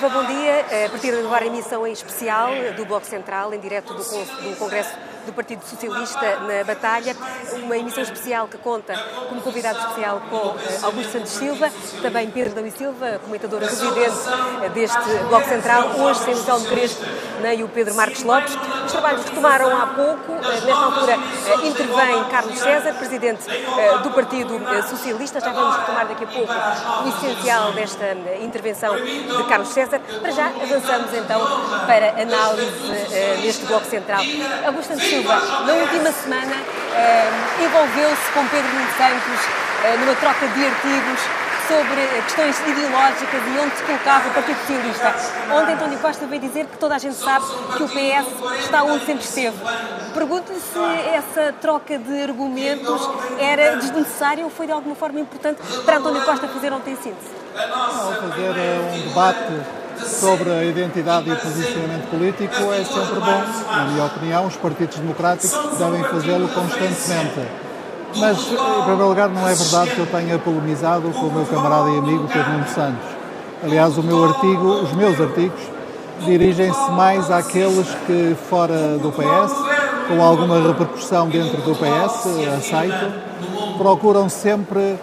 Viva, bom dia. A partir de agora, emissão em especial do Bloco Central, em direto do, do Congresso do Partido Socialista na Batalha. Uma emissão especial que conta como convidado especial com eh, Augusto Santos Silva, também Pedro Dão e Silva, comentador residente eh, deste Bloco Central, hoje sem o Telmo Crespo nem o Pedro Marcos Lopes. Os trabalhos retomaram há pouco. Eh, nesta altura intervém Carlos César, presidente do Partido Socialista. Já vamos retomar daqui a pouco o essencial desta intervenção de Carlos César. Para já avançamos então para análise neste Bloco Central. Augusto Santos Na última semana, uh, envolveu-se com Pedro Nuno Santos uh, numa troca de artigos sobre questões ideológicas e onde se colocava o Partido Socialista. Ontem António Costa veio dizer que toda a gente sabe que o PS está onde sempre esteve. Pergunto-lhe se essa troca de argumentos era desnecessária ou foi de alguma forma importante para António Costa fazer ontem síntese. Não, fazer eh, um debate sobre a identidade e o posicionamento político é sempre bom. Na minha opinião, os partidos democráticos devem fazê-lo constantemente. Mas, em primeiro lugar, não é verdade que eu tenha polemizado com o meu camarada e amigo Pedro Nuno Santos. Aliás, o meu artigo, os meus artigos, dirigem-se mais àqueles que, fora do PS, com alguma repercussão dentro do PS, aceito, procuram sempre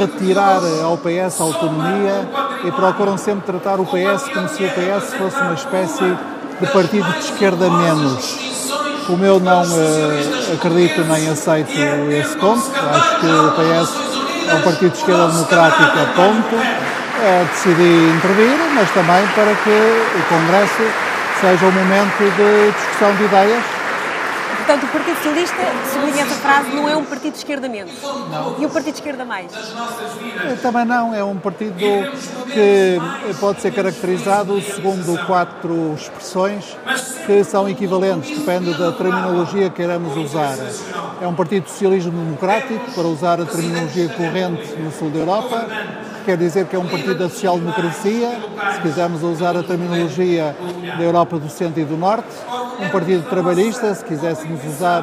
retirar ao PS autonomia e procuram sempre tratar o PS como se o PS fosse uma espécie de partido de esquerda menos. Como eu não uh, acredito nem aceito esse ponto, acho que o PS é um partido de esquerda democrática, ponto. Uh, decidi intervir, mas também para que o Congresso seja um momento de discussão de ideias Portanto, o Partido Socialista, sublinha essa frase, não é um partido de esquerda menos. Não. E o Partido de Esquerda mais? Também não, é um partido que pode ser caracterizado segundo quatro expressões que são equivalentes, depende da terminologia que queiramos usar. É um partido socialismo democrático, para usar a terminologia corrente no sul da Europa, quer dizer que é um partido da social-democracia, se quisermos usar a terminologia da Europa do Centro e do Norte, um partido trabalhista, se quiséssemos usar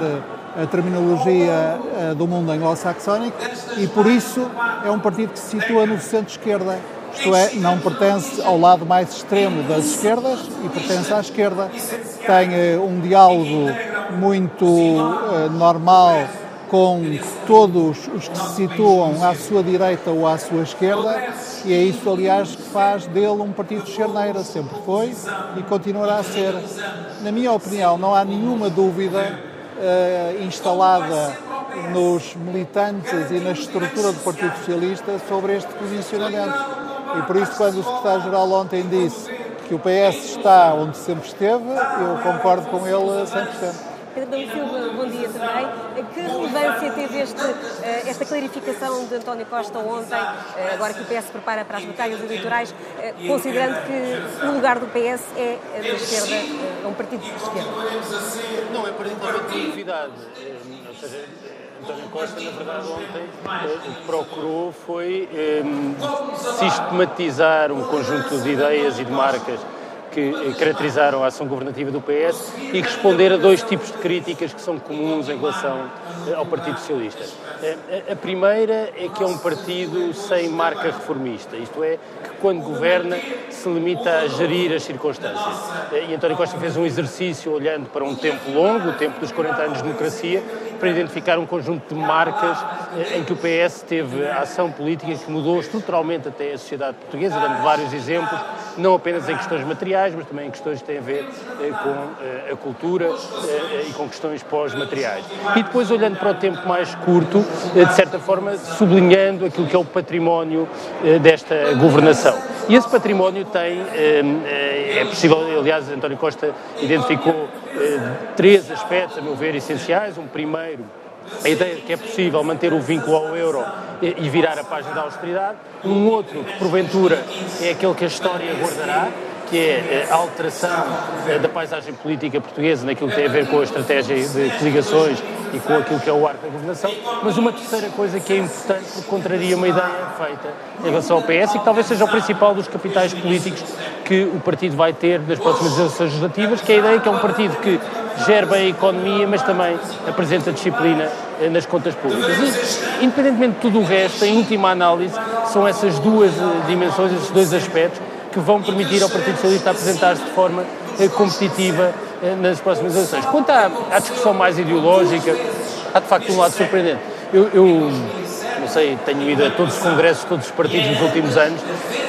a terminologia eh, do mundo anglo-saxónico, e por isso é um partido que se situa no centro-esquerda, isto é, não pertence ao lado mais extremo das esquerdas e pertence à esquerda. Tem eh, um diálogo muito normal com todos os que se situam à sua direita ou à sua esquerda, e é isso, aliás, que faz dele um partido de charneira, sempre foi e continuará a ser. Na minha opinião, não há nenhuma dúvida uh, instalada nos militantes e na estrutura do Partido Socialista sobre este posicionamento. E por isso, quando o secretário-geral ontem disse que o PS está onde sempre esteve, eu concordo com ele 100%. Pedro Silva, bom dia também. Que relevância teve este, eh, esta clarificação de António Costa ontem, eh, agora que o PS prepara para as batalhas eleitorais, eh, considerando que o lugar do PS é da esquerda, é um partido de esquerda? Não é particularmente novidade. António Costa, na verdade, ontem o que procurou foi sistematizar um conjunto de ideias e de marcas que caracterizaram a ação governativa do PS e responder a dois tipos de críticas que são comuns em relação eh, ao Partido Socialista. Eh, a primeira é que é um partido sem marca reformista, isto é, que quando governa se limita a gerir as circunstâncias. Eh, e António Costa fez um exercício olhando para um tempo longo, o tempo dos 40 anos de democracia, para identificar um conjunto de marcas em que o PS teve ação política que mudou estruturalmente até a sociedade portuguesa, dando vários exemplos, não apenas em questões materiais, mas também questões que têm a ver eh, com eh, a cultura eh, e com questões pós-materiais. E depois, olhando para o tempo mais curto, de certa forma, sublinhando aquilo que é o património desta governação. E esse património tem, é possível, aliás, António Costa identificou três aspectos, a meu ver, essenciais. Um primeiro, a ideia de que é possível manter o vínculo ao euro e virar a página da austeridade. Um outro, que porventura é aquele que a história guardará, que é a alteração eh, da paisagem política portuguesa naquilo que tem a ver com a estratégia de coligações e com aquilo que é o arco da governação, mas uma terceira coisa que é importante, porque contraria uma ideia feita em relação ao PS e que talvez seja o principal dos capitais políticos que o partido vai ter nas próximas eleições legislativas, que é a ideia que é um partido que gera bem a economia, mas também apresenta disciplina eh, nas contas públicas. E, independentemente de tudo o resto, em última análise, são essas duas eh, dimensões, esses dois aspectos que vão permitir ao Partido Socialista apresentar-se de forma competitiva nas próximas eleições. Quanto à, à, discussão mais ideológica, há de facto um lado surpreendente. Eu, eu, não sei, tenho ido a todos os congressos, todos os partidos nos últimos anos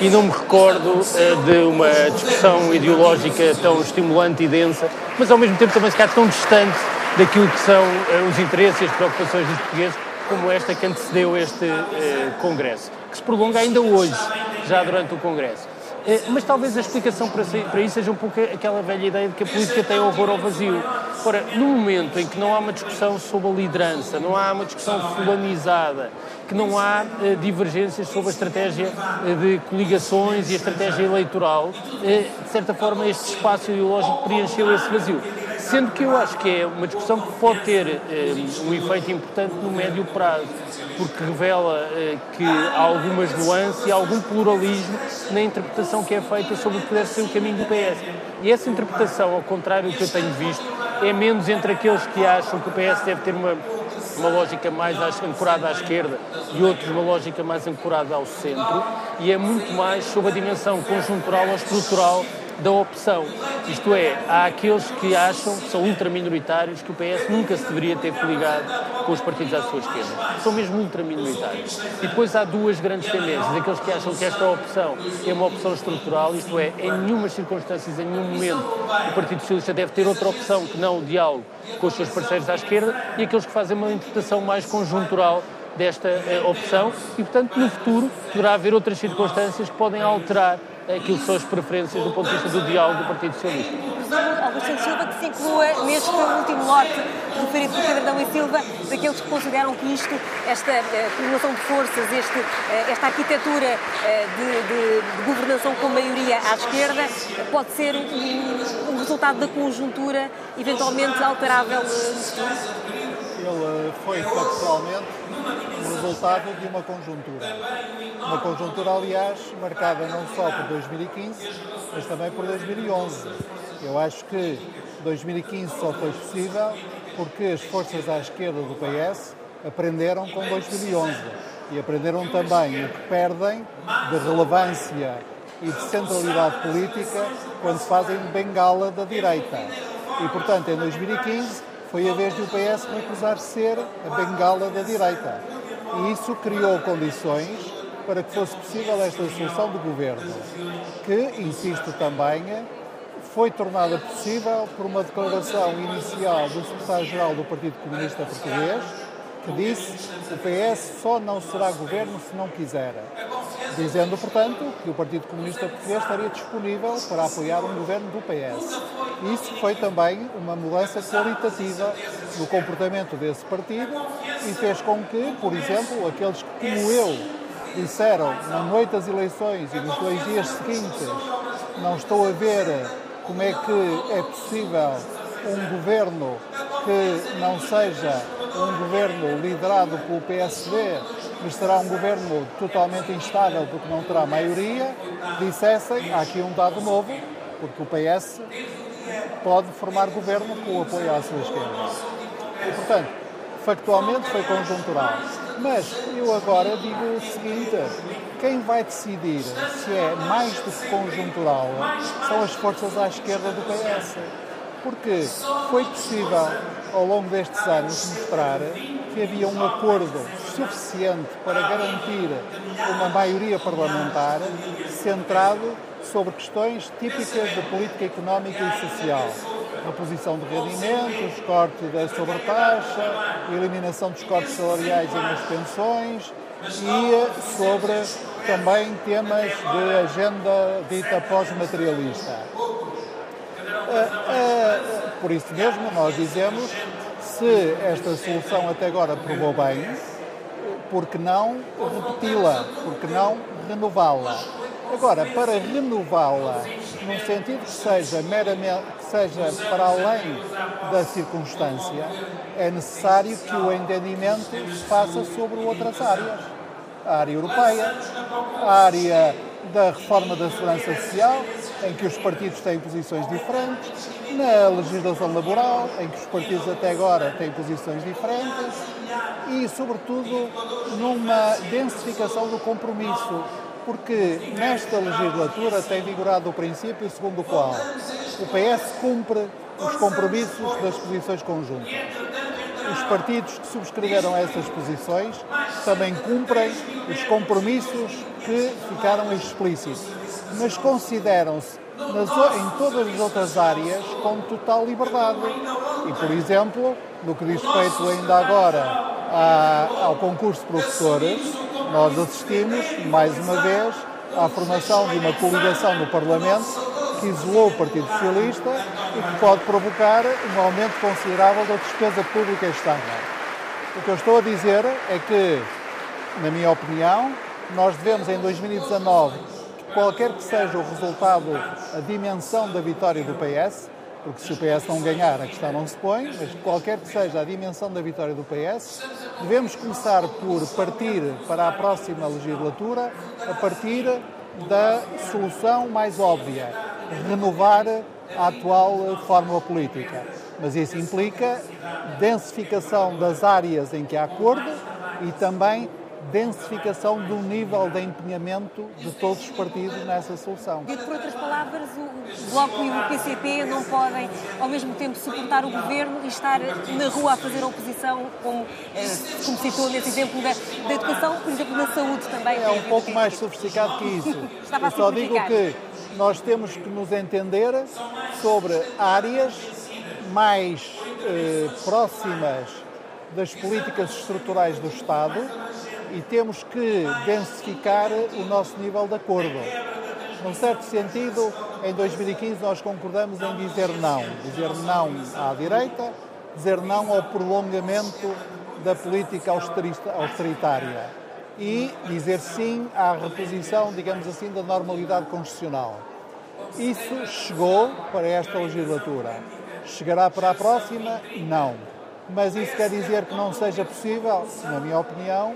e não me recordo uh, de uma discussão ideológica tão estimulante e densa, mas ao mesmo tempo também se calhar tão distante daquilo que são os interesses e as preocupações dos portugueses como esta que antecedeu este congresso, que se prolonga ainda hoje, já durante o congresso. Eh, mas talvez a explicação para, isso seja um pouco aquela velha ideia de que a política tem horror ao vazio. Ora, no momento em que não há uma discussão sobre a liderança, não há uma discussão fulanizada, que não há eh, divergências sobre a estratégia eh, de coligações e a estratégia eleitoral, de certa forma este espaço ideológico preencheu esse vazio. Sendo que eu acho que é uma discussão que pode ter eh, um efeito importante no médio prazo, porque revela eh, que há algumas nuances e algum pluralismo na interpretação que é feita sobre o que deve ser o caminho do PS. E essa interpretação, ao contrário do que eu tenho visto, é menos entre aqueles que acham que o PS deve ter uma, uma lógica mais ancorada à esquerda e outros uma lógica mais ancorada ao centro, e é muito mais sobre a dimensão conjuntural ou estrutural da opção. Isto é, há aqueles que acham, que são ultraminoritários, que o PS nunca se deveria ter coligado com os partidos à sua esquerda. São mesmo ultraminoritários. E depois há duas grandes tendências. Aqueles que acham que esta opção é uma opção estrutural, isto é, em nenhuma circunstâncias, em nenhum momento, o Partido Socialista deve ter outra opção que não o diálogo com os seus parceiros à esquerda, e aqueles que fazem uma interpretação mais conjuntural desta eh, opção e, portanto, no futuro poderá haver outras circunstâncias que podem alterar aquilo que são as preferências do ponto de vista do diálogo do Partido Socialista. Augusto Silva, que se inclua neste último lote referido por Pedro Adão e Silva, daqueles que consideram que isto, esta uh, de forças, este, uh, esta arquitetura uh, de, de, de, governação com maioria à esquerda, pode ser um, um, resultado da conjuntura eventualmente alterável no futuro? Ele foi factualmente o resultado de uma conjuntura. Uma conjuntura, aliás, marcada não só por 2015, mas também por 2011. Eu acho que 2015 só foi possível porque as forças à esquerda do PS aprenderam com 2011 e aprenderam também o que perdem de relevância e de centralidade política quando fazem bengala da direita. E, portanto, em 2015 foi a vez do PS recusar ser a bengala da direita. E isso criou condições para que fosse possível esta solução de governo, que, insisto também, foi tornada possível por uma declaração inicial do secretário-geral do Partido Comunista Português, que disse que o PS só não será governo se não quiser, dizendo, portanto, que o Partido Comunista Português estaria disponível para apoiar um governo do PS. Isso foi também uma mudança qualitativa no comportamento desse partido e fez com que, por exemplo, aqueles que, como eu, disseram na noite das eleições e nos dois dias seguintes, não estou a ver como é que é possível um governo que não seja um governo liderado pelo PSD, mas será um governo totalmente instável porque não terá maioria, dissessem, há aqui um dado novo, porque o PS pode formar governo com o apoio à sua esquerda. E, portanto, factualmente foi conjuntural. Mas eu agora digo o seguinte: quem vai decidir se é mais do que conjuntural são as forças à esquerda do PS. Porque foi possível, ao longo destes anos, mostrar que havia um acordo suficiente para garantir uma maioria parlamentar centrado sobre questões típicas de política económica e social. Reposição de rendimentos, corte da sobretaxa, eliminação dos cortes salariais e nas pensões e sobre também temas de agenda dita pós-materialista. Eh, eh, por isso mesmo, nós dizemos, se esta solução até agora provou bem, por que não repeti-la? Por que não renová-la? Agora, para renová-la, num sentido que seja meramente, que seja para além da circunstância, é necessário que o entendimento se faça sobre outras áreas. A área europeia, a área da reforma da segurança social, em que os partidos têm posições diferentes, na legislação laboral, em que os partidos até agora têm posições diferentes, e, sobretudo, numa densificação do compromisso porque nesta legislatura tem vigorado o princípio segundo o qual o PS cumpre os compromissos das posições conjuntas. Os partidos que subscreveram essas posições também cumprem os compromissos que ficaram explícitos, mas consideram-se em todas as outras áreas com total liberdade. E, por exemplo, no que diz respeito ainda agora ao concurso de professores, nós assistimos, mais uma vez, à formação de uma coligação no Parlamento que isolou o Partido Socialista e que pode provocar um aumento considerável da despesa pública este ano. O que eu estou a dizer é que, na minha opinião, nós devemos em 2019, qualquer que seja o resultado, a dimensão da vitória do PS, porque se o PS não ganhar, a questão não se põe, mas qualquer que seja a dimensão da vitória do PS, devemos começar por partir para a próxima legislatura a partir da solução mais óbvia, renovar a atual fórmula política. Mas isso implica densificação das áreas em que há acordo e também densificação do nível de empenhamento de todos os partidos nessa solução. Dito por outras palavras, o Bloco e o PCP não podem, ao mesmo tempo, suportar o governo e estar na rua a fazer oposição, como, eh, como citou nesse exemplo da, da educação, por exemplo, na saúde também. É um pouco mais sofisticado que isso. Estava Eu só digo que nós temos que nos entender sobre áreas mais eh, próximas das políticas estruturais do Estado e temos que densificar o nosso nível de acordo. Num certo sentido, em 2015 nós concordamos em dizer não. Dizer não à direita, dizer não ao prolongamento da política austeritária e dizer sim à reposição, digamos assim, da normalidade constitucional. Isso chegou para esta legislatura. Chegará para a próxima? Não. Mas isso quer dizer que não seja possível? Na minha opinião,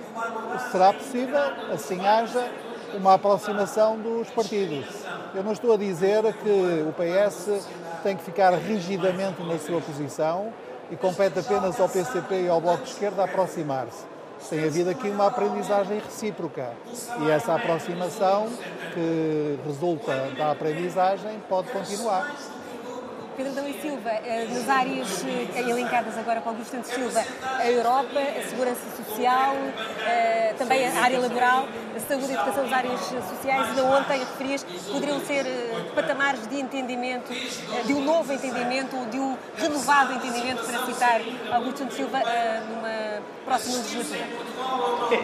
será possível, assim haja uma aproximação dos partidos. Eu não estou a dizer que o PS tem que ficar rigidamente na sua posição e compete apenas ao PCP e ao Bloco de Esquerda aproximar-se. Tem havido aqui uma aprendizagem recíproca e essa aproximação que resulta da aprendizagem pode continuar. Pedro Adão e Silva, eh, nas áreas eh, elencadas agora com Augusto Santos Silva, a Europa, a segurança social, eh, também a área laboral, a saúde e a educação das áreas sociais, ainda ontem referias, poderiam ser patamares de entendimento, de um novo entendimento, de um renovado entendimento, para citar Augusto Santos Silva, numa próxima legislatura.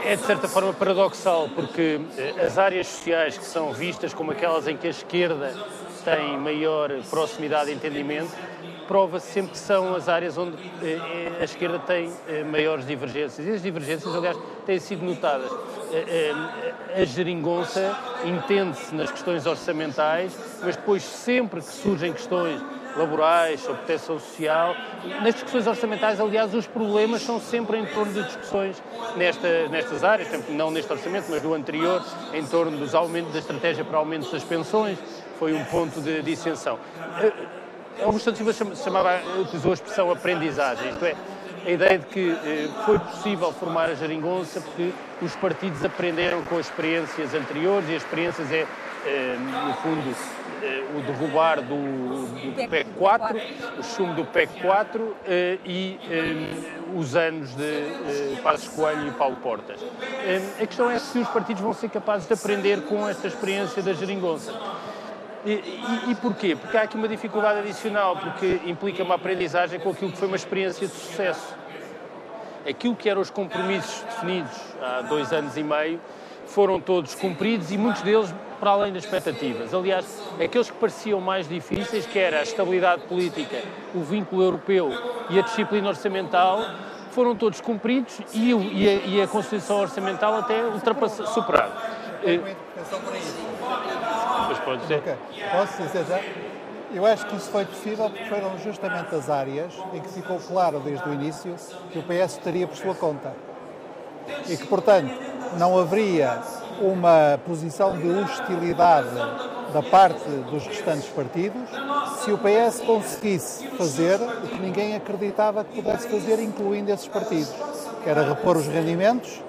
É, é de certa forma paradoxal, porque as áreas sociais que são vistas como aquelas em que a esquerda têm maior proximidade e entendimento, prova-se sempre que são as áreas onde eh, eh, a esquerda tem eh, maiores divergências. E as divergências, aliás, têm sido notadas. A geringonça entende-se nas questões orçamentais, mas depois, sempre que surgem questões laborais, ou proteção social. Nas discussões orçamentais, aliás, os problemas são sempre em torno de discussões nesta, nestas áreas, não neste orçamento, mas do anterior, em torno dos aumentos, da estratégia para aumentos das pensões, foi um ponto de dissensão. Augusto Silva chamava, utilizou a expressão aprendizagem, isto é, a ideia de que eh, foi possível formar a geringonça porque os partidos aprenderam com as experiências anteriores e as experiências é, eh, no fundo, eh, o derrubar do, do PEC 4, o chumbo do PEC 4 e os anos de Passos Coelho e Paulo Portas. A questão é se os partidos vão ser capazes de aprender com esta experiência da geringonça. E, e, porquê? Porque há aqui uma dificuldade adicional, porque implica uma aprendizagem com aquilo que foi uma experiência de sucesso. Aquilo que eram os compromissos definidos há dois anos e meio foram todos cumpridos e muitos deles para além das expectativas. Aliás, aqueles que pareciam mais difíceis, que era a estabilidade política, o vínculo europeu e a disciplina orçamental, foram todos cumpridos e, e, a, a Constituição Orçamental até ultrapassada, superada. Mas pode dizer. Okay. Posso dizer já? Eu acho que isso foi possível porque foram justamente as áreas em que ficou claro desde o início que o PS estaria por sua conta. E que, portanto, não haveria uma posição de hostilidade da parte dos restantes partidos se o PS conseguisse fazer o que ninguém acreditava que pudesse fazer, incluindo esses partidos, que era repor os rendimentos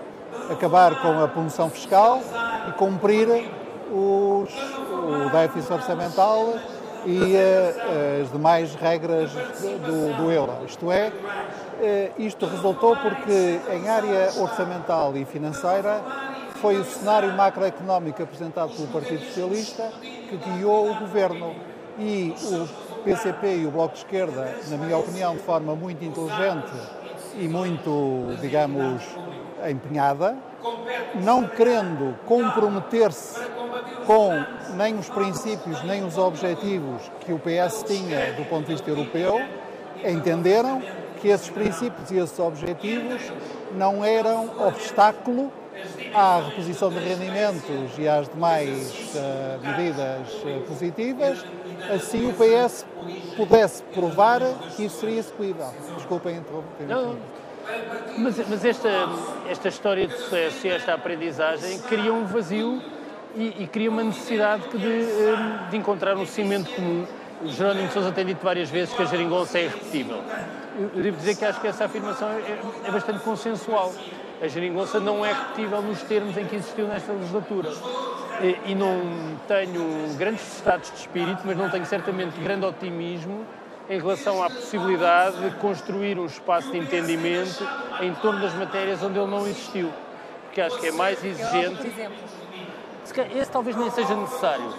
acabar com a punção fiscal e cumprir os, o déficit orçamental e uh, as demais regras do, do euro. Isto é, uh, isto resultou porque em área orçamental e financeira foi o cenário macroeconómico apresentado pelo Partido Socialista que guiou o governo e o PCP e o Bloco de Esquerda, na minha opinião, de forma muito inteligente e muito, digamos, empenhada, não querendo comprometer-se com nem os princípios nem os objetivos que o PS tinha do ponto de vista europeu, entenderam que esses princípios e esses objetivos não eram obstáculo à reposição de rendimentos e às demais uh, medidas uh, positivas, assim o PS pudesse provar que isso seria execuível. Desculpem interromper. Mas, mas esta, esta história de sucesso e esta aprendizagem cria um vazio e, e cria uma necessidade de, eh, de encontrar um cimento comum. O Jerónimo Sousa tem dito várias vezes que a geringonça é irrepetível. Eu devo dizer que acho que essa afirmação é, é bastante consensual. A geringonça não é repetível nos termos em que existiu nesta legislatura. E, e não tenho grandes estados de espírito, mas não tenho certamente grande otimismo em relação à possibilidade de construir um espaço de entendimento em torno das matérias onde ele não existiu. Porque acho que é mais exigente. Esse talvez nem seja necessário.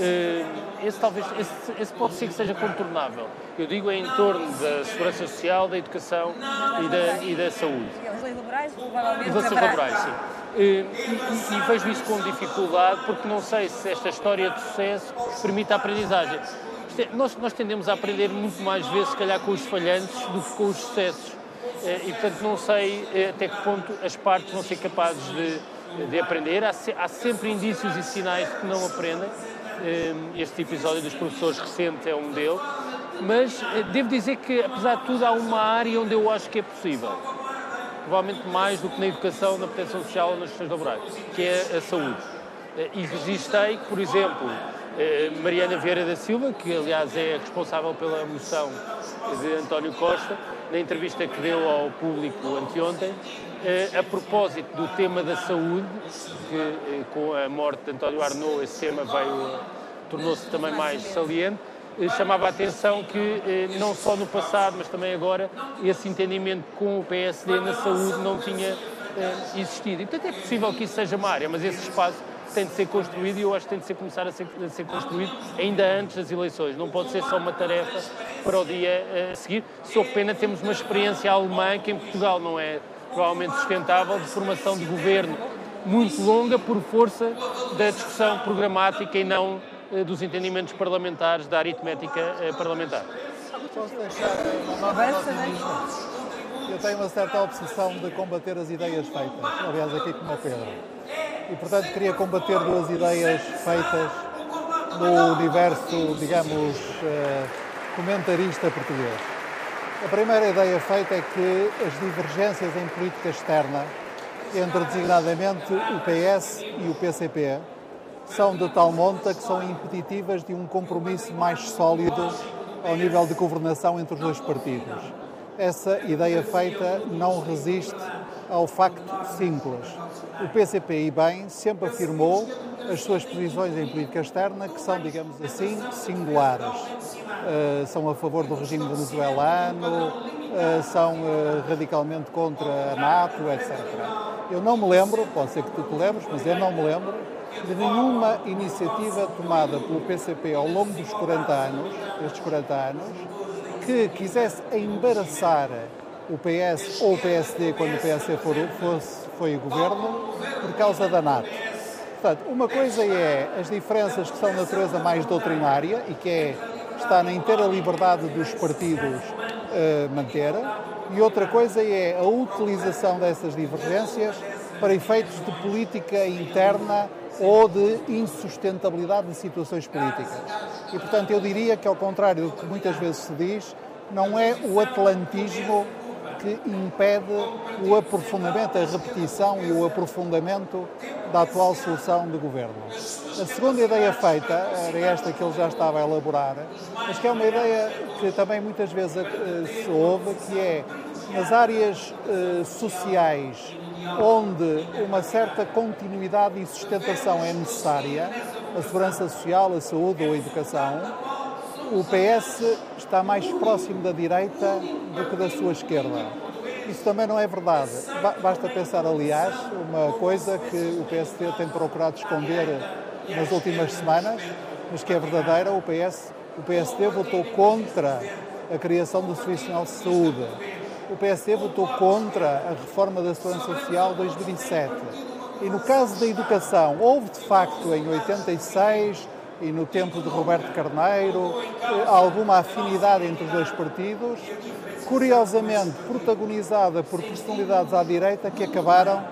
Eh, esse, talvez, esse, esse pode ser que seja contornável. Eu digo em torno da segurança social, da educação e da, e da saúde. As leis laborais, provavelmente. As leis laborais, sim. Eh, e, e, e, vejo isso com dificuldade porque não sei se esta história de sucesso permite a aprendizagem. Nós, nós tendemos a aprender muito mais vezes, se calhar, com os falhantes do que com os sucessos. Eh, e, portanto, não sei até que ponto as partes vão ser capazes de de aprender. Há, se, há, sempre indícios e sinais de que não aprendem. Ehm, este episódio dos professores recente é um deles. Mas eh, devo dizer que, apesar de tudo, há uma área onde eu acho que é possível. Provavelmente mais do que na educação, na proteção social ou nas questões laborais, que é a saúde. Eh, e registrei, por exemplo, eh, Mariana Vieira da Silva, que aliás é responsável pela moção de António Costa, na entrevista que deu ao público anteontem, eh, a propósito do tema da saúde, que eh, com a morte de António Arnaud esse tema veio, tornou-se também mais saliente, eh, chamava a atenção que não só no passado, mas também agora, esse entendimento com o PSD na saúde não tinha existido. E, portanto, é possível que isso seja uma área, mas esse espaço tem de ser construído e eu acho que tem de ser começar a ser, a ser construído ainda antes das eleições. Não pode ser só uma tarefa para o dia a seguir. Sou pena temos uma experiência alemã que em Portugal não é provavelmente sustentável, de formação de governo muito longa por força da discussão programática e não eh, dos entendimentos parlamentares, da aritmética eh, parlamentar. Posso deixar uma Eu tenho uma certa obsessão de combater as ideias feitas, aliás, aqui como o Pedro. E, portanto, queria combater duas ideias feitas no universo, digamos, eh, comentarista português. A primeira ideia feita é que as divergências em política externa entre designadamente o PS e o PCP são de tal monta que são impeditivas de um compromisso mais sólido ao nível de governação entre os dois partidos. Essa ideia feita não resiste ao facto simples. O PCP, e bem, sempre afirmou as suas posições em política externa que são, digamos assim, singulares. Uh, são a favor do regime venezuelano, uh, são uh, radicalmente contra a NATO, etc. Eu não me lembro, pode ser que tu te lembres, mas eu não me lembro de nenhuma iniciativa tomada pelo PCP ao longo dos 40 anos, estes 40 anos, que quisesse embaraçar o PS ou o PSD quando o PSD for, fosse, foi o governo por causa da NATO. Portanto, uma coisa é as diferenças que são de natureza mais doutrinária e que é, está na inteira liberdade dos partidos uh, manter, e outra coisa é a utilização dessas divergências para efeitos de política interna ou de insustentabilidade de situações políticas. E, portanto, eu diria que, ao contrário do que muitas vezes se diz, não é o atlantismo que impede o aprofundamento, a repetição e o aprofundamento da atual solução de governo. A segunda ideia feita era esta que ele já estava a elaborar, mas que é uma ideia que também muitas vezes eh, se ouve, que é nas áreas eh, sociais, onde uma certa continuidade e sustentação é necessária, a segurança social, a saúde ou a educação, o PS está mais próximo da direita do que da sua esquerda. Isso também não é verdade. Basta pensar, aliás, uma coisa que o PSD tem procurado esconder nas últimas semanas, mas que é verdadeira, o, PS, o PSD votou contra a criação do Serviço Nacional de Saúde. O PSD votou contra a reforma da Segurança Social 2007. E no caso da educação, houve de facto em 86 e no tempo de Roberto Carneiro alguma afinidade entre os dois partidos, curiosamente protagonizada por personalidades à direita que acabaram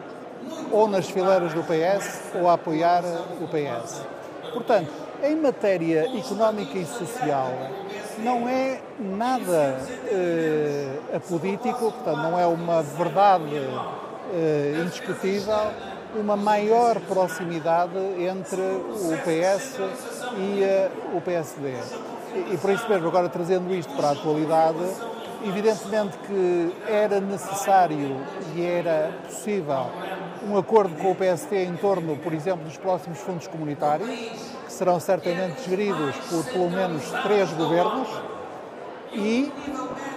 ou nas fileiras do PS ou a apoiar o PS. Portanto, em matéria económica e social, não é nada eh, apolítico, portanto, não é uma verdade eh, indiscutível, uma maior proximidade entre o PS e eh, o PSD. E, e por isso mesmo, agora trazendo isto para a atualidade, evidentemente que era necessário e era possível um acordo com o PSD em torno, por exemplo, dos próximos fundos comunitários, que serão certamente geridos por pelo menos três governos, e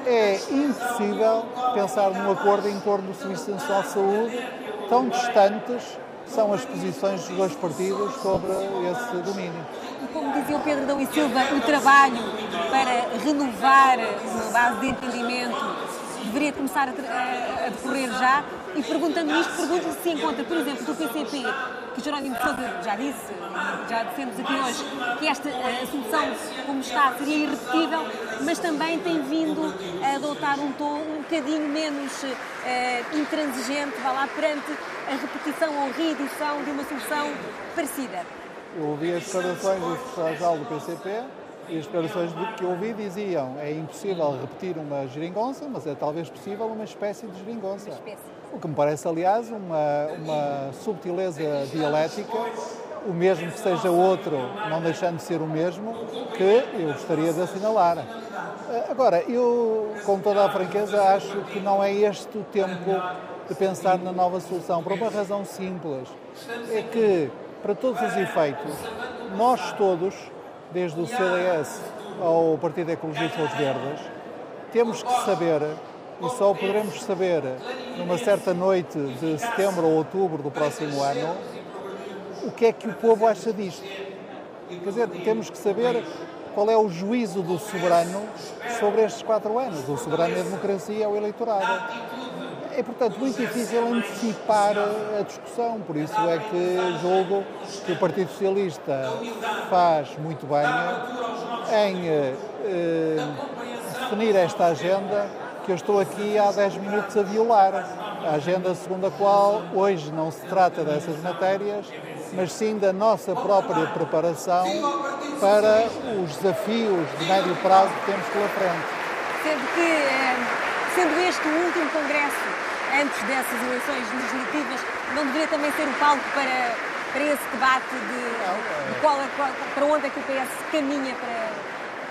é impossível pensar num acordo em torno do Serviço Nacional de Saúde tão distantes são as posições dos dois partidos sobre esse domínio. E como dizia o Pedro Dão e Silva, o trabalho para renovar uma base de entendimento deveria começar a, a, decorrer já. E perguntando isto, pergunto se encontra, por exemplo, do PCP, que Jerónimo de Sousa já disse, já dissemos aqui hoje, que esta a solução como está seria irrepetível, mas também tem vindo a adotar um tom um bocadinho menos uh, intransigente, vá lá, perante a repetição ou reedição de uma solução parecida. Eu ouvi as declarações do secretário-geral do PCP e as declarações que eu ouvi diziam é impossível repetir uma geringonça, mas é talvez possível uma espécie de geringonça. O que me parece, aliás, uma, uma subtileza dialética, o mesmo que seja outro, não deixando de ser o mesmo, que eu gostaria de assinalar. Agora, eu, com toda a franqueza, acho que não é este o tempo de pensar na nova solução, por uma razão simples. É que, para todos os efeitos, nós todos desde o CDS ao Partido Ecologista dos Verdes, temos que saber, e só poderemos saber numa certa noite de setembro ou outubro do próximo ano, o que é que o povo acha disto. Quer dizer, temos que saber qual é o juízo do soberano sobre estes quatro anos. O soberano é a democracia, é o eleitorado. É, portanto, muito difícil antecipar a discussão, por isso é que julgo que o Partido Socialista faz muito bem em eh, definir esta agenda que eu estou aqui há 10 minutos a violar. A agenda segundo a qual hoje não se trata dessas matérias, mas sim da nossa própria preparação para os desafios de médio prazo que temos pela frente. Sendo que, eh, sendo este o último congresso antes dessas eleições legislativas, não deveria também ser o palco para, para esse debate de, de qual, qual, para onde é que o PS caminha para,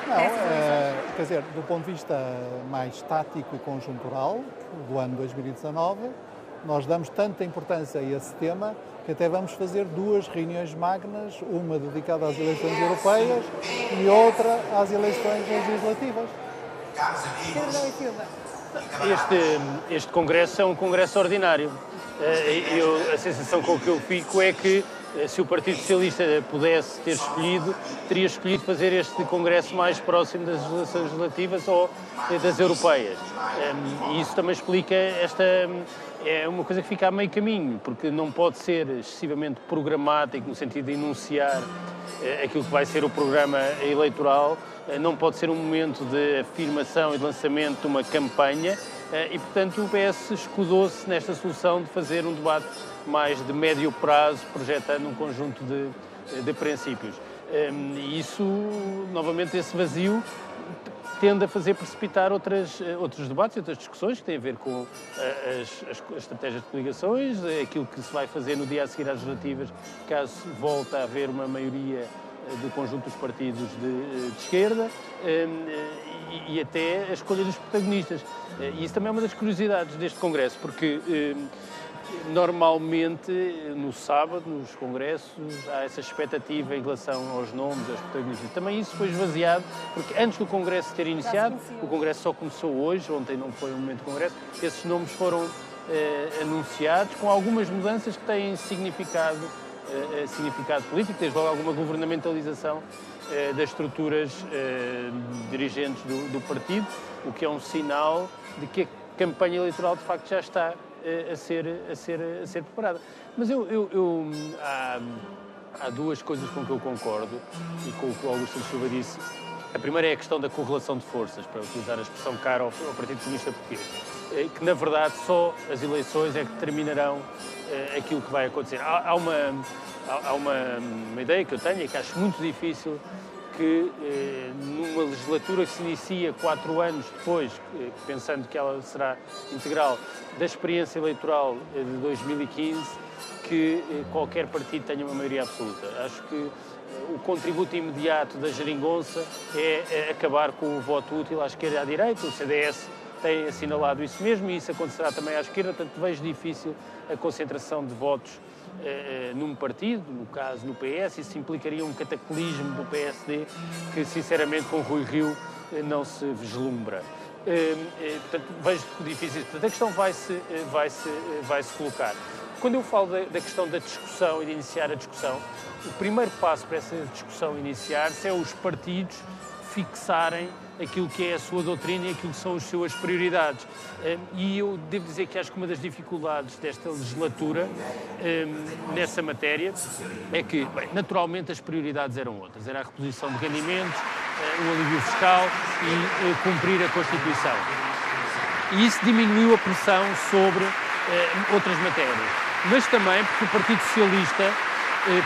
não, é, quer dizer, do ponto de vista mais tático e conjuntural do ano 2019, nós damos tanta importância a esse tema que até vamos fazer duas reuniões magnas, uma dedicada às eleições europeias e outra às eleições legislativas. Este, este congresso é um congresso ordinário. Eh, eu, a sensação com que eu fico é que se o Partido Socialista pudesse ter escolhido, teria escolhido fazer este congresso mais próximo das legislativas ou eh, das europeias. E isso também explica esta. É uma coisa que fica a meio caminho, porque não pode ser excessivamente programático no sentido de enunciar aquilo que vai ser o programa eleitoral eh, não pode ser um momento de afirmação e de lançamento de uma campanha eh, e, portanto, o PS escudou-se nesta solução de fazer um debate mais de médio prazo, projetando um conjunto de, eh, de princípios. E isso, novamente, esse vazio tende a fazer precipitar outras, outros debates, outras discussões que têm a ver com as, as, as, estratégias de coligações, aquilo que se vai fazer no dia a seguir às legislativas, caso volte a haver uma maioria do conjunto dos partidos de, de esquerda e, e, até a escolha dos protagonistas. E isso também é uma das curiosidades deste Congresso, porque Normalmente, no sábado, nos congressos, há essa expectativa em relação aos nomes, aos protagonistas. Também isso foi esvaziado, porque antes do congresso ter iniciado, o congresso só começou hoje, ontem não foi um momento de congresso, esses nomes foram eh, anunciados com algumas mudanças que têm significado, eh, significado político, desde logo alguma governamentalização eh, das estruturas eh, dirigentes do, do partido, o que é um sinal de que a campanha eleitoral de facto já está a ser, a ser, a ser preparada. Mas eu, eu, eu há, há, duas coisas com que eu concordo e com o que o Augusto Silva disse. A primeira é a questão da correlação de forças, para utilizar a expressão cara ao, ao Partido Comunista Português, eh, que na verdade só as eleições é que determinarão eh, aquilo que vai acontecer. Há, há uma, há, uma, uma ideia que eu tenho e que acho muito difícil que eh, numa legislatura que se inicia quatro anos depois, eh, pensando que ela será integral, da experiência eleitoral eh, de 2015, que eh, qualquer partido tenha uma maioria absoluta. Acho que eh, o contributo imediato da geringonça é, é acabar com o voto útil à esquerda e à direita. O CDS tem assinalado isso mesmo e isso acontecerá também à esquerda, portanto vejo difícil a concentração de votos eh, num partido, no caso no PS, isso implicaria um cataclismo do PSD que, sinceramente, com Rui Rio eh, não se vislumbra. Eh, eh, portanto, vejo difícil. Portanto, a questão vai-se eh, vai -se, vai -se colocar. Quando eu falo da, da, questão da discussão e de iniciar a discussão, o primeiro passo para essa discussão iniciar-se é os partidos fixarem aquilo que é a sua doutrina e aquilo que são as suas prioridades. Hum, e eu devo dizer que acho que uma das dificuldades desta legislatura hum, nessa matéria é que, bem, naturalmente, as prioridades eram outras. Era a reposição de rendimentos, o hum, alívio fiscal e cumprir a Constituição. E isso diminuiu a pressão sobre outras matérias. Mas também porque o Partido Socialista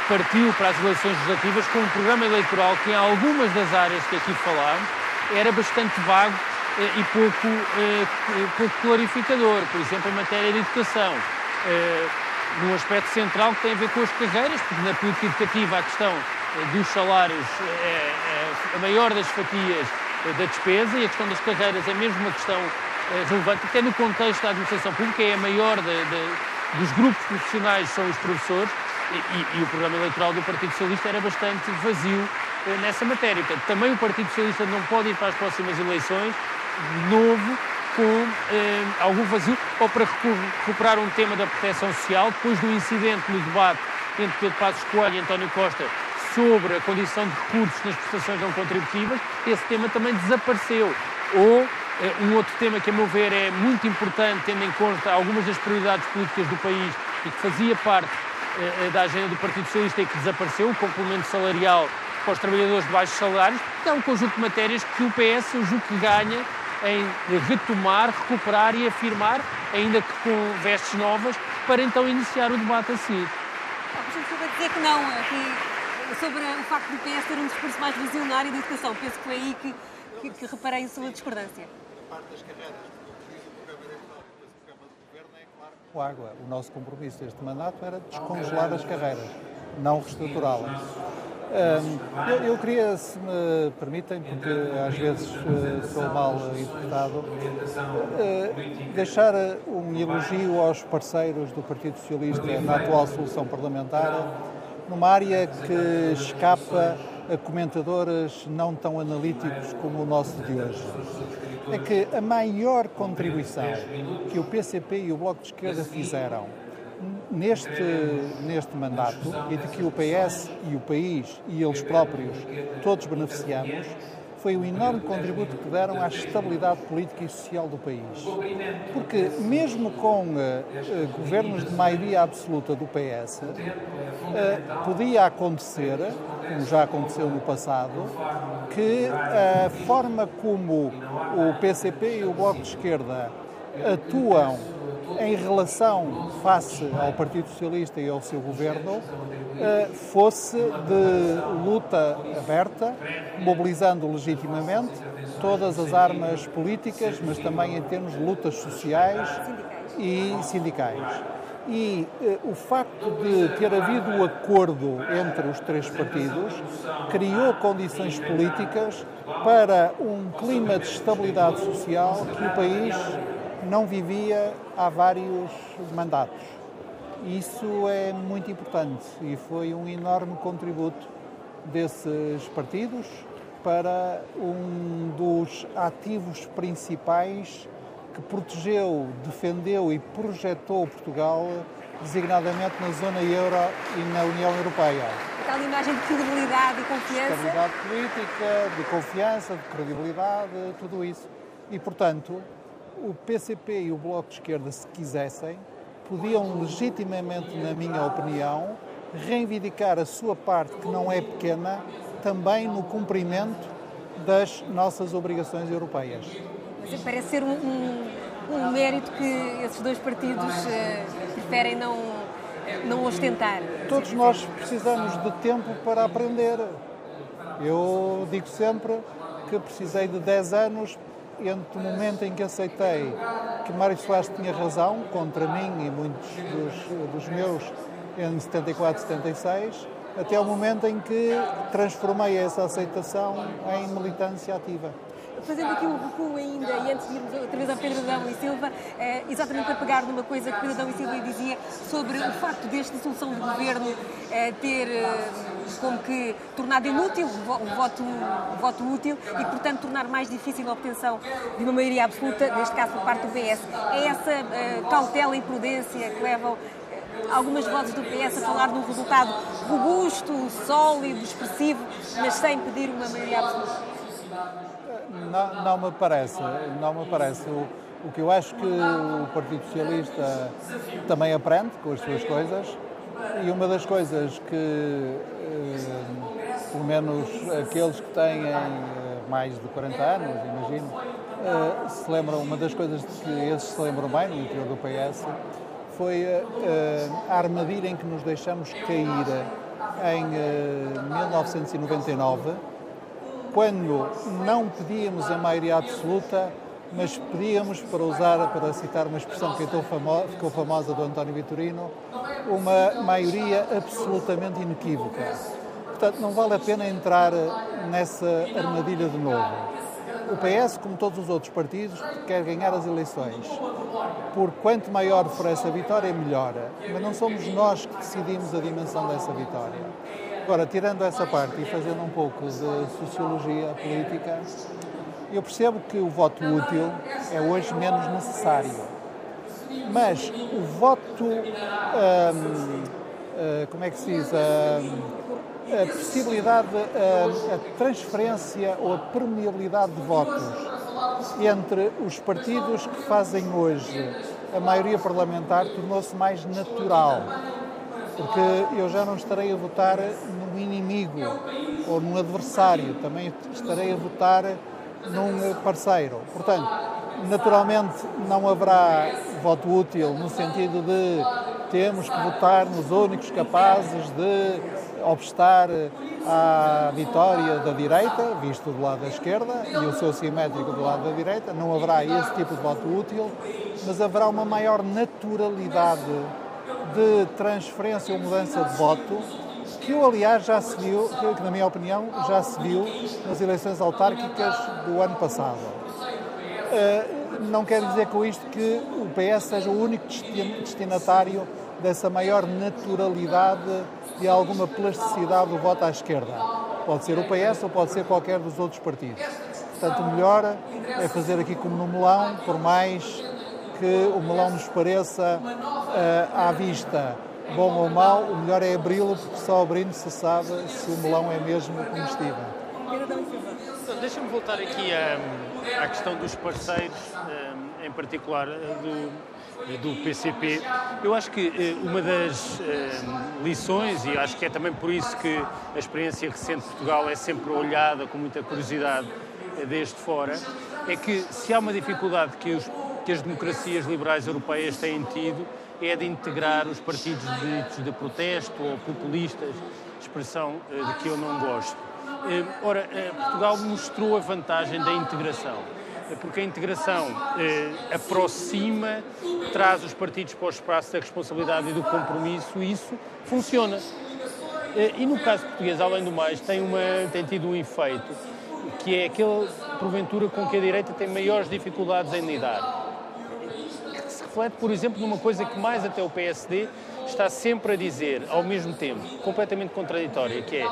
partiu para as eleições legislativas com um programa eleitoral que, em algumas das áreas que aqui falámos, era bastante vago eh, e pouco, eh, pouco clarificador, por exemplo, em matéria de educação. Eh, num aspecto central que tem a ver com as carreiras, porque na política educativa a questão dos salários é, a maior das fatias da despesa e a questão das carreiras é mesmo uma questão relevante, até no contexto da administração pública é a maior de, de, dos grupos profissionais são os professores e, e, e, o programa eleitoral do Partido Socialista era bastante vazio nessa matéria. Portanto, também o Partido Socialista não pode ir para as próximas eleições de novo com eh, algum vazio ou para recuperar um tema da proteção social, depois do incidente no debate entre Pedro Passos Coelho e António Costa sobre a condição de recursos nas prestações não contributivas, esse tema também desapareceu. Ou eh, um outro tema que, a meu ver, é muito importante, tendo em conta algumas das prioridades políticas do país e que fazia parte eh, da agenda do Partido Socialista e que desapareceu, o complemento salarial para os trabalhadores de baixos salários, é um conjunto de matérias que o PS, eu julgo que ganha em retomar, recuperar e afirmar, ainda que com vestes novas, para então iniciar o debate a seguir. Estou a dizer que não, que sobre o facto do PS ter um discurso mais visionário da educação. Penso que foi aí que, que, que reparei a sua discordância. Parte das carreiras com água. O nosso compromisso deste mandato era descongelar as carreiras, não reestruturá-las. Eu, eu, queria, se me permitem, porque às vezes uh, sou mal interpretado, uh, deixar um elogio aos parceiros do Partido Socialista na atual solução parlamentar, numa área que escapa a comentadores não tão analíticos como o nosso de hoje. É que a maior contribuição que o PCP e o Bloco de Esquerda fizeram neste, neste mandato e de que o PS e o país e eles próprios todos beneficiamos foi o enorme contributo que deram à estabilidade política e social do país. Porque, mesmo com uh, governos de maioria absoluta do PS, uh, eh, podia acontecer, como já aconteceu no passado, que a forma como o PCP e o Bloco de Esquerda atuam em relação face ao Partido Socialista e ao seu governo eh, fosse de luta aberta, mobilizando legitimamente todas as armas políticas, mas também em termos de lutas sociais e sindicais. E eh, o facto de ter havido o acordo entre os três partidos criou condições políticas para um clima de estabilidade social que o país não vivia há vários mandatos. Isso é muito importante e foi um enorme contributo desses partidos para um dos ativos principais que protegeu, defendeu e projetou Portugal, designadamente na zona euro e na União Europeia. Aquela imagem de credibilidade e confiança. Estabilidade política, de confiança, de credibilidade, tudo isso. E, portanto, o PCP e o Bloco de Esquerda, se quisessem, podiam legitimamente, na minha opinião, reivindicar a sua parte, que não é pequena, também no cumprimento das nossas obrigações europeias. Mas parece ser um, um, um mérito que esses dois partidos uh, preferem não, não ostentar. Todos nós precisamos de tempo para aprender. Eu digo sempre que precisei de 10 anos entre o momento em que aceitei que Mário Soares tinha razão contra mim e muitos dos, dos meus em 74, 76, até o momento em que transformei essa aceitação em militância ativa. Fazendo aqui um recuo ainda, e antes de irmos outra vez a Pedro Adão e Silva, é, exatamente para pegar numa coisa que Pedro Adão e Silva dizia sobre o facto desta solução de governo é, ter é, como que tornado inútil o voto, o voto útil e, portanto, tornar mais difícil a obtenção de uma maioria absoluta, neste caso por parte do PS. É essa é, cautela e prudência que levam algumas vozes do PS a falar de um resultado robusto, sólido, expressivo, mas sem pedir uma maioria absoluta? Não, não me parece, não me parece. O, o que eu acho que o Partido Socialista também aprende com as suas coisas e uma das coisas que, eh, pelo menos aqueles que têm eh, mais de 40 anos, imagino, eh, se lembram, uma das coisas que esses se lembram bem no interior do PS foi a armadilha em que nos deixamos cair em 1999 quando não pedíamos a maioria absoluta, mas pedíamos, para usar, para citar uma expressão que ficou famosa do António Vitorino, uma maioria absolutamente inequívoca. Portanto, não vale a pena entrar nessa armadilha de novo. O PS, como todos os outros partidos, quer ganhar as eleições. Por quanto maior for essa vitória, melhor. Mas não somos nós que decidimos a dimensão dessa vitória. Agora, tirando essa parte e fazendo um pouco de sociologia política, eu percebo que o voto útil é hoje menos necessário. Mas o voto, hum, hum, como é que se diz, hum, a possibilidade, a transferência ou a permeabilidade de votos entre os partidos que fazem hoje a maioria parlamentar tornou-se mais natural porque eu já não estarei a votar num inimigo ou num adversário, também estarei a votar num parceiro. Portanto, naturalmente não haverá voto útil no sentido de temos que votar nos únicos capazes de obstar à vitória da direita, visto do lado da esquerda, e o seu simétrico do lado da direita. Não haverá esse tipo de voto útil, mas haverá uma maior naturalidade de transferência ou mudança de voto, que aliás, já se viu, que, na minha opinião, já se viu nas eleições autárquicas do ano passado. Uh, não quer dizer com isto que o PS seja o único destinatário dessa maior naturalidade e alguma plasticidade do voto à esquerda. Pode ser o PS ou pode ser qualquer dos outros partidos. Portanto, o melhor é fazer aqui como no melão, por mais que o melão nos pareça uh, à vista bom ou mau, o melhor é abri-lo, porque só abrindo se sabe se o melão é mesmo comestível. Então, Deixa-me voltar aqui à, à, questão dos parceiros, eh, em particular eh, do, do PCP. Eu acho que uma das lições, e acho que é também por isso que a experiência recente de Portugal é sempre olhada com muita curiosidade desde fora, é que se há uma dificuldade que os que as democracias liberais europeias têm tido é de integrar os partidos de, de protesto ou populistas, expressão eh, de que eu não gosto. Eh, ora, eh, Portugal mostrou a vantagem da integração. porque a integração aproxima, traz os partidos para o espaço da responsabilidade e do compromisso, e isso funciona. E no caso português, além do mais, tem, uma, tem tido um efeito que é aquele, porventura, com que a direita tem maiores dificuldades em lidar. Reflete, por exemplo, numa coisa que mais até o PSD está sempre a dizer, ao mesmo tempo, completamente contraditória, que é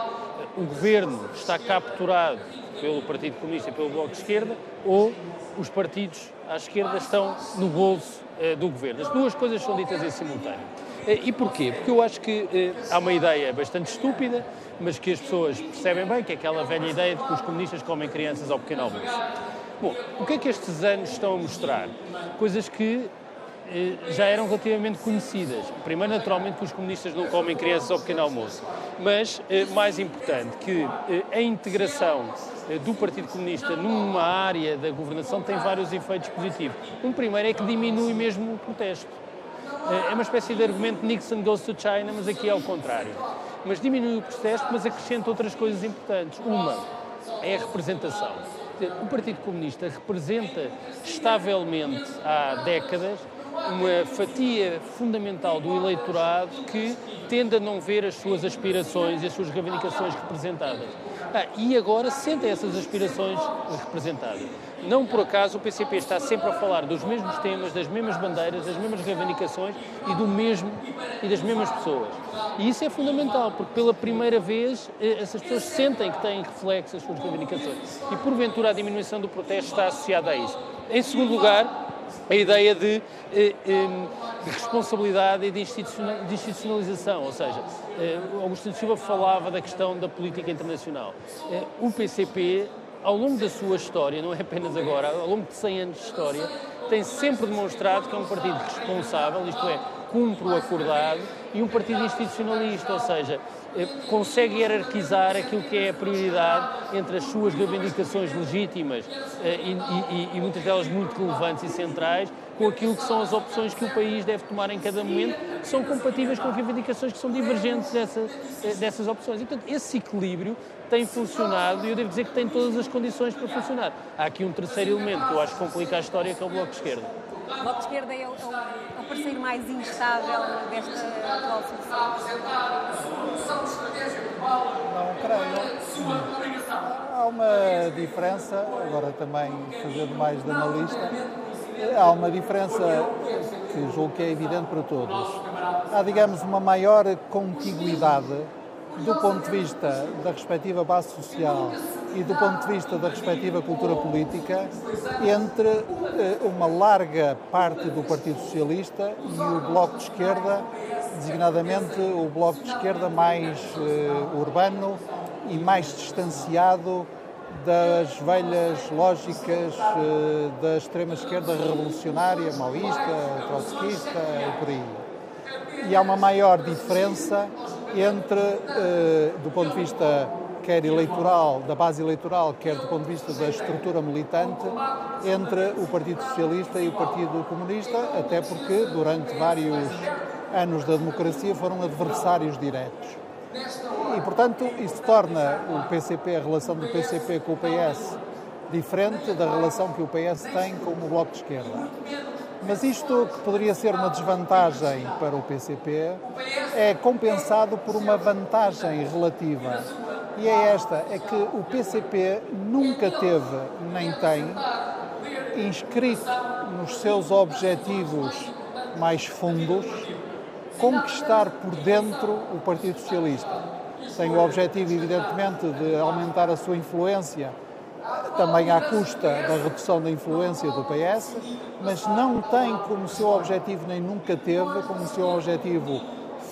o governo está capturado pelo Partido Comunista e pelo Bloco de Esquerda ou os partidos à esquerda estão no bolso eh, do governo. As duas coisas são ditas em simultâneo. Eh, e porquê? Porque eu acho que eh, há uma ideia bastante estúpida, mas que as pessoas percebem bem, que é aquela velha ideia de que os comunistas comem crianças ao pequeno almoço. Bom, o que é que estes anos estão a mostrar? Coisas que já eram relativamente conhecidas. Primeiro, naturalmente, que os comunistas não comem crianças ao pequeno almoço, mas, eh, mais importante, que eh, a integração do Partido Comunista numa área da governação tem vários efeitos positivos. Um primeiro é que diminui mesmo o protesto. É uma espécie de argumento Nixon goes to China, mas aqui é ao contrário. Mas diminui o protesto, mas acrescenta outras coisas importantes. Uma é a representação. O Partido Comunista representa estavelmente há décadas uma fatia fundamental do eleitorado que tende a não ver as suas aspirações e as suas reivindicações representadas. Ah, e agora sentem essas aspirações representadas. Não por acaso o PCP está sempre a falar dos mesmos temas, das mesmas bandeiras, das mesmas reivindicações e do mesmo e das mesmas pessoas. E isso é fundamental, porque pela primeira vez eh, essas pessoas sentem que têm reflexo as suas reivindicações. E porventura a diminuição do protesto está associada a isso. Em segundo lugar, a ideia de, eh, de responsabilidade e de institucionalização, ou seja, eh, Augusto Silva falava da questão da política internacional. Eh, o PCP, ao longo da sua história, não é apenas agora, ao longo de 100 anos de história, tem sempre demonstrado que é um partido responsável, isto é, cumpre o acordado, e um partido institucionalista, ou seja, consegue hierarquizar aquilo que é a prioridade entre as suas reivindicações legítimas eh, e, e, e, muitas delas muito relevantes e centrais com aquilo que são as opções que o país deve tomar em cada momento, que são compatíveis com reivindicações que são divergentes dessa, eh, dessas opções. E, portanto, esse equilíbrio tem funcionado e eu devo dizer que tem todas as condições para funcionar. Há aqui um terceiro elemento que eu acho que complica a história, que é o Bloco de Esquerda. O Bloco de Esquerda é o, é o, o parceiro mais instável desta atual solução? Não creio. Há uma diferença, agora também fazendo mais de analista, há uma diferença que julgo que é evidente para todos. Há, digamos, uma maior contiguidade do ponto de vista da respectiva base social e do ponto de vista da respectiva cultura política entre eh, uma larga parte do Partido Socialista e o Bloco de Esquerda, designadamente o Bloco de Esquerda mais uh, urbano e mais distanciado das velhas lógicas uh, da extrema-esquerda revolucionária, maoísta, trotskista e por aí. E há uma maior diferença entre, uh, do ponto de vista quer eleitoral, da base eleitoral, quer do ponto de vista da estrutura militante, entre o Partido Socialista e o Partido Comunista, até porque durante vários anos da democracia foram adversários diretos. E, portanto, isso torna o PCP, a relação do PCP com o PS, diferente da relação que o PS tem com o Bloco de Esquerda. Mas isto, que poderia ser uma desvantagem para o PCP, é compensado por uma vantagem relativa e é esta, é que o PCP nunca teve, nem tem, inscrito nos seus objetivos mais fundos conquistar por dentro o Partido Socialista. Tem o objetivo, evidentemente, de aumentar a sua influência, também à custa da redução da influência do PS, mas não tem como seu objetivo, nem nunca teve, como seu objetivo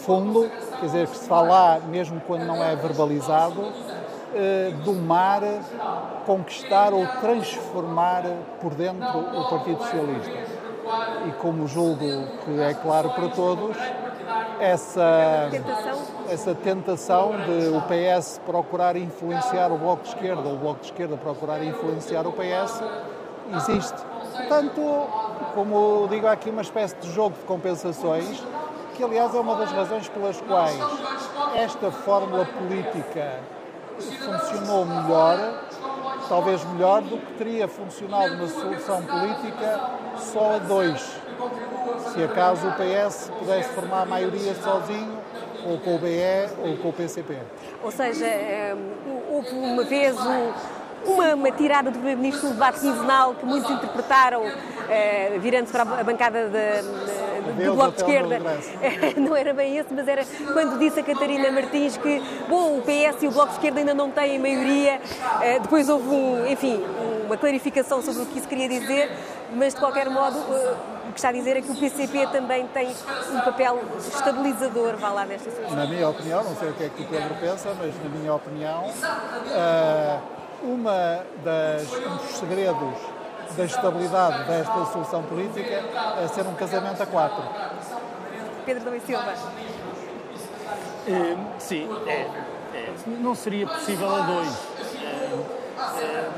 fundo, quer dizer, que se fala mesmo quando não é verbalizado, eh, domar, conquistar ou transformar por dentro o Partido Socialista. E como julgo que é claro para todos, essa tentação, essa tentação de o PS procurar influenciar o Bloco de Esquerda, ou o Bloco de Esquerda procurar influenciar o PS, existe. Portanto, como digo, há aqui uma espécie de jogo de compensações que aliás é uma das razões pelas quais esta fórmula política funcionou melhor talvez melhor do que teria funcionado uma solução política só a dois. Se acaso o PS pudesse formar a maioria sozinho, ou com o BE ou com o PCP. Ou seja, houve uma vez uma, uma tirada do Primeiro-Ministro no debate quinzenal que muitos interpretaram, eh, virando-se para a bancada de, de, do Bloco de Esquerda. Não era bem esse, mas era quando disse a Catarina Martins que, bom, o PS e o Bloco de Esquerda ainda não têm maioria. Eh, depois houve, um, enfim, uma clarificação sobre o que isso queria dizer, mas de qualquer modo. Eh, o que está a dizer é que o PCP também tem um papel estabilizador, vá lá, nesta situação. Na minha opinião, não sei o que é que o Pedro pensa, mas na minha opinião, uh, uma das, um dos segredos da estabilidade desta solução política é ser um casamento a quatro. Pedro Domingos Silva. Uh, sim, é, é, não seria possível a dois. É,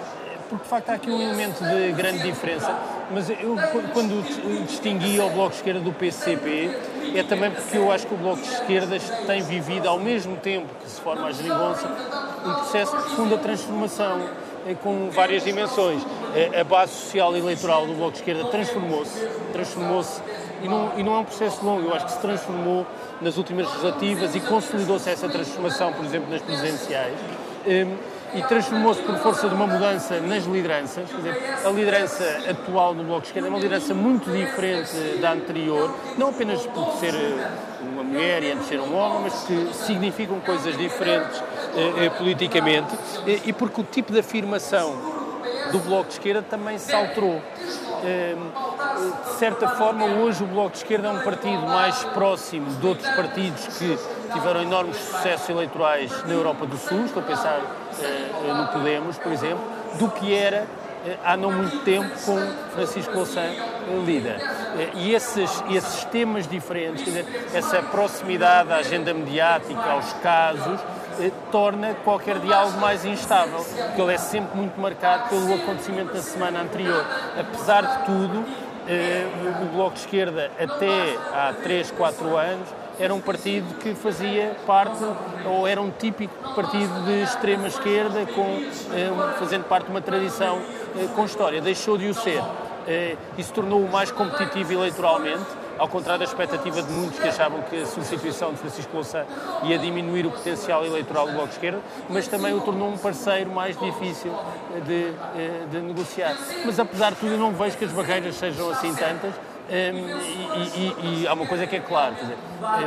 porque de facto há aqui um elemento de grande diferença. Mas eu, quando distingui o Bloco de Esquerda do PCP, é também porque eu acho que o Bloco de Esquerda tem vivido, ao mesmo tempo que se forma a geringonça, um processo de profunda transformação eh, com várias dimensões. Eh, a base social e eleitoral do Bloco de Esquerda transformou-se, transformou-se e não, e não é um processo longo, eu acho que se transformou nas últimas legislativas e consolidou-se essa transformação, por exemplo, nas presidenciais. Ehm, e transformou-se por força de uma mudança nas lideranças. Quer dizer, a liderança atual no Bloco de Esquerda é uma liderança muito diferente da anterior, não apenas por ser eh, uma mulher e antes ser um homem, mas que significam coisas diferentes eh, eh, politicamente eh, e porque o tipo de afirmação do Bloco de Esquerda também se alterou. Eh, de certa forma, hoje o Bloco de Esquerda é um partido mais próximo de outros partidos que tiveram enormes sucessos eleitorais na Europa do Sul, estou a pensar no Podemos, por exemplo, do que era eh, há não muito tempo com Francisco Louçã líder. E esses, esses temas diferentes, dizer, essa proximidade à agenda mediática, aos casos, torna qualquer diálogo mais instável, porque ele é sempre muito marcado pelo acontecimento da semana anterior. Apesar de tudo, o Bloco de Esquerda, até há 3, 4 anos, era um partido que fazia parte, ou era um típico partido de extrema esquerda, com, eh, fazendo parte de uma tradição eh, com história. Deixou de o ser eh, e se tornou o mais competitivo eleitoralmente, ao contrário da expectativa de muitos que achavam que a substituição de Francisco Louçã ia diminuir o potencial eleitoral do Bloco de Esquerda, mas também o tornou um parceiro mais difícil de, de negociar. Mas apesar de tudo, eu não vejo que as barreiras sejam assim tantas um, e, e, e, há uma coisa que é clara, quer dizer,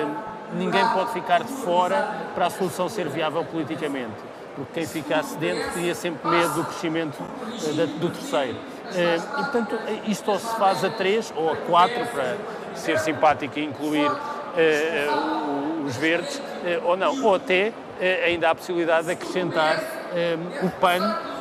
um, ninguém pode ficar de fora para a solução ser viável politicamente, porque quem ficasse dentro teria sempre medo do crescimento uh, do terceiro. Uh, e, portanto, isto ou se faz a três ou a quatro, para ser simpático e incluir uh, os verdes, ou não, ou até ainda há a possibilidade de acrescentar o PAN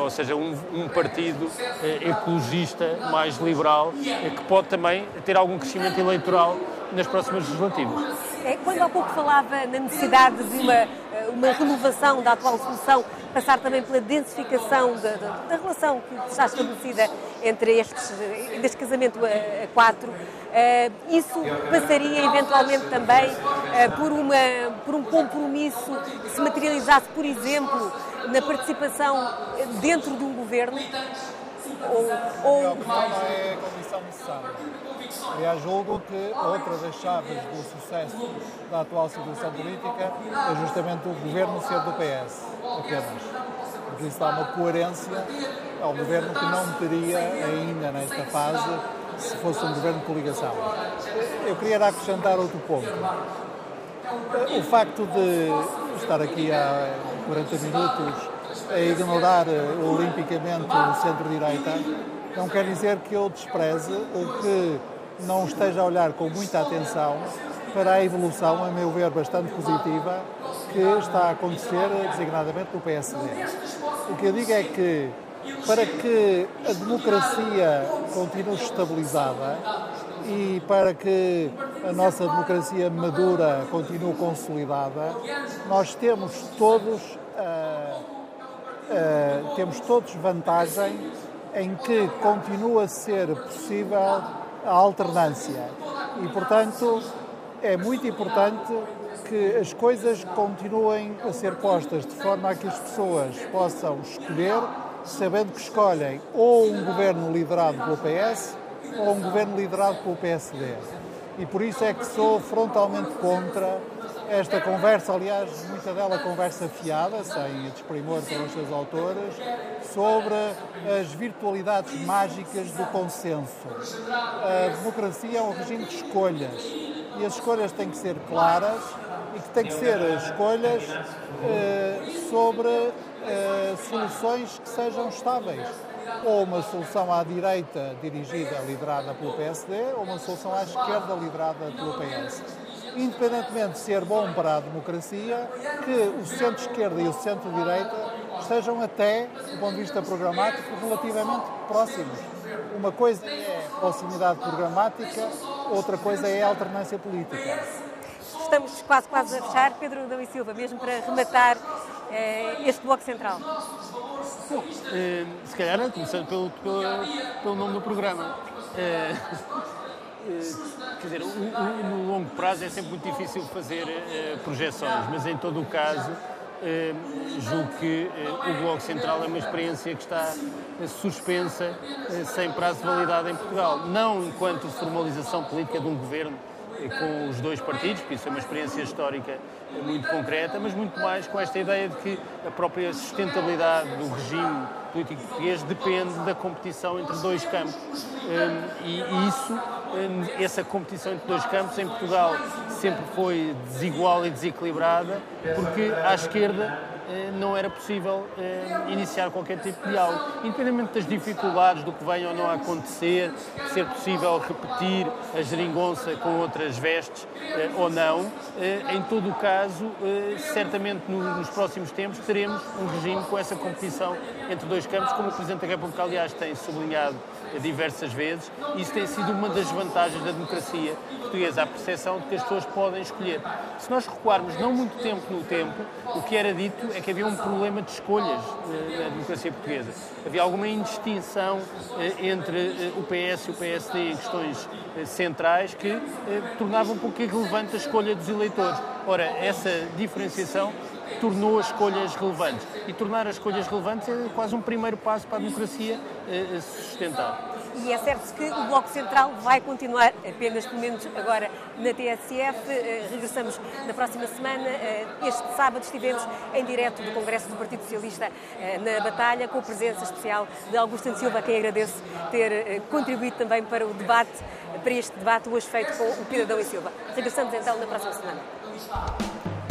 ou seja, um, um partido eh, ecologista mais liberal, que pode também ter algum crescimento eleitoral nas próximas legislativas. É, quando há pouco falava na necessidade de uma, uma renovação da atual solução, passar também pela densificação da, da, da relação que está estabelecida entre estes, este casamento a, a quatro, uh, isso passaria eventualmente também uh, por, uma, por um compromisso que se materializasse, por exemplo, na participação dentro de um governo? Ou, ou... Não, é a condição necessária. Aliás, julgo que outra das chaves do sucesso da atual situação política é justamente o governo ser do PS, apenas. Porque isso dá uma coerência ao governo que não teria ainda nesta fase se fosse um governo de coligação. Eu queria acrescentar outro ponto. O facto de estar aqui há 40 minutos a ignorar olimpicamente o centro-direita não quer dizer que eu despreze ou que não esteja a olhar com muita atenção para a evolução, a meu ver, bastante positiva que está a acontecer designadamente no PSD. O que eu digo é que para que a democracia continue estabilizada e para que a nossa democracia madura continue consolidada, nós temos todos, uh, uh, temos todos vantagem em que continua a ser possível a alternância. E, portanto, é muito importante que as coisas continuem a ser postas de forma a que as pessoas possam escolher, sabendo que escolhem ou um governo liderado pelo PS ou um governo liderado pelo PSD. E por isso é que sou frontalmente contra esta conversa, aliás, muita dela conversa fiada, sem desprimor para os seus autores, sobre as virtualidades mágicas do consenso. A democracia é um regime de escolhas e as escolhas têm que ser claras e que têm que ser escolhas eh, sobre eh, soluções que sejam estáveis. Ou uma solução à direita dirigida, liderada pelo PSD, ou uma solução à esquerda liderada pelo PS independentemente de ser bom para a democracia, que o centro-esquerda e o centro-direita estejam até, do ponto de vista programático, relativamente próximos. Uma coisa é proximidade programática, outra coisa é a alternância política. Estamos quase, quase a fechar. Pedro Dão e Silva, mesmo para rematar eh, este Bloco Central. Bom, eh, se calhar, começando pelo, pelo, pelo nome do programa. Eh, eh, quer dizer, no longo prazo é sempre muito difícil fazer projeções, mas em todo o caso, julgo que o Bloco Central é uma experiência que está suspensa, sem prazo de validade em Portugal. Não enquanto formalização política de um governo com os dois partidos, porque isso é uma experiência histórica muito concreta, mas muito mais com esta ideia de que a própria sustentabilidade do regime político português depende da competição entre dois campos. Hum, e isso, hum, essa competição entre dois campos em Portugal sempre foi desigual e desequilibrada, porque à esquerda não era possível eh, iniciar qualquer tipo de diálogo. Independentemente das dificuldades do que venha ou não a acontecer, ser possível repetir a geringonça com outras vestes eh, ou não, em todo o caso, certamente nos próximos tempos teremos um regime com essa competição entre dois campos, como o Presidente da República, aliás, tem sublinhado diversas vezes. Isso tem sido uma das vantagens da democracia portuguesa, a percepção de que as pessoas podem escolher. Se nós recuarmos não muito tempo no tempo, o que era dito é que havia um problema de escolhas eh, na democracia portuguesa. Havia alguma indistinção eh, entre eh, o PS e o PSD em questões centrais que tornava um pouco irrelevante a escolha dos eleitores. Ora, essa diferenciação tornou as escolhas relevantes. E tornar as escolhas relevantes é quase um primeiro passo para a democracia se sustentar. E é certo que o Bloco Central vai continuar apenas, pelo menos agora, na TSF. Eh, regressamos na próxima semana. Eh, este sábado estivemos em direto do Congresso do Partido Socialista eh, na Batalha, com a presença especial de Augusto Silva, a quem agradeço ter contribuído também para o debate, para este debate hoje feito com o Pedro e Silva. Regressamos então na próxima semana.